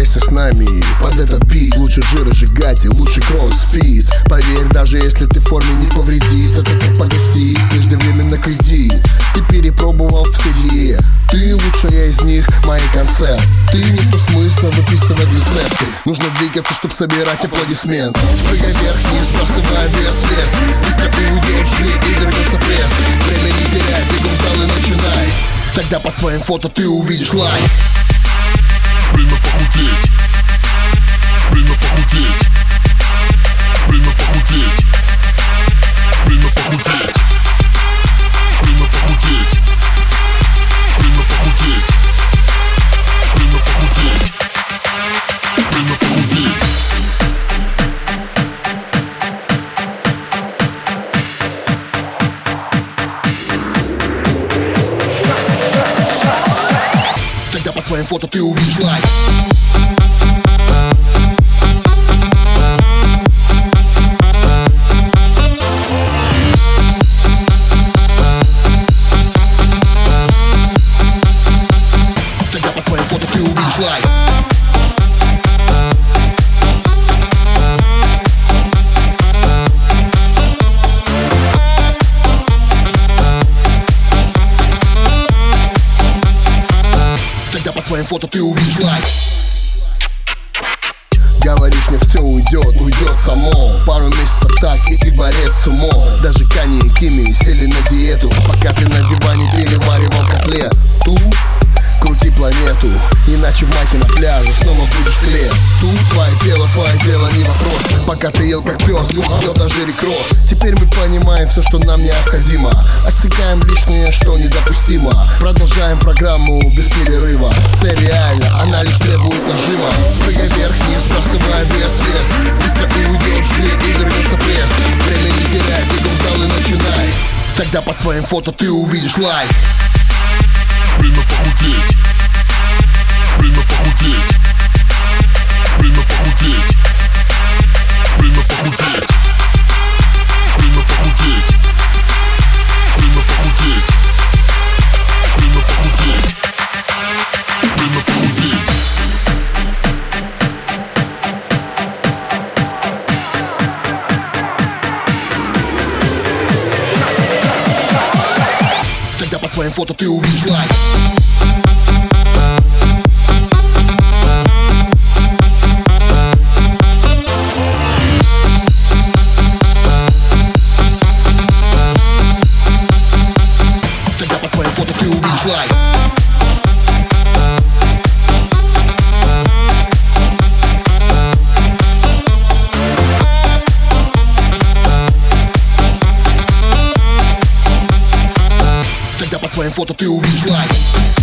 Общайся с нами. Под этот бит Лучше жиросжигатель, лучше кроссфит. Поверь, даже если ты в форме не повредит Это как погасить преждевременно кредит. Ты перепробовал все диет Ты лучшая из них, мои концерт Ты не то смысла выписывать рецепты. Нужно двигаться, чтобы собирать аплодисменты. Прыгай вверх-вниз, бросывая вес, вес. Быстро уйдет жир и вернется пресс. Время не теряй, бегом в зал и начинай. Тогда по своим фото ты увидишь лайк Afrobeat. По своим фото ты увидишь лайк Своим фото ты увидишь лайк Говоришь, мне все уйдет, уйдет само. Пару месяцев так, и ты борец с умом. Даже Кани и Кими сели на диету. Пока ты на диване переваривал котлет Ту, крути планету Иначе в майке на пляже снова будешь клет. Тут твое дело, твое дело, не вопрос Пока ты ел как пес, ел даже рекросс. Теперь мы понимаем все, что нам необходимо. Отсекаем лишнее, что недопустимо. Продолжаем программу без перерыва. Цель реально, она лишь требует нажима. Прыгай вверх-вниз, бросывая вес, вес. Быстро уйдет жир и вернется пресс. Время не теряй, бегом в зал и начинай. Тогда по своим фото ты увидишь лайк Тогда по своим фото ты увидишь лайк Тогда по своим фото ты увидишь лайк Fame foto teu dislike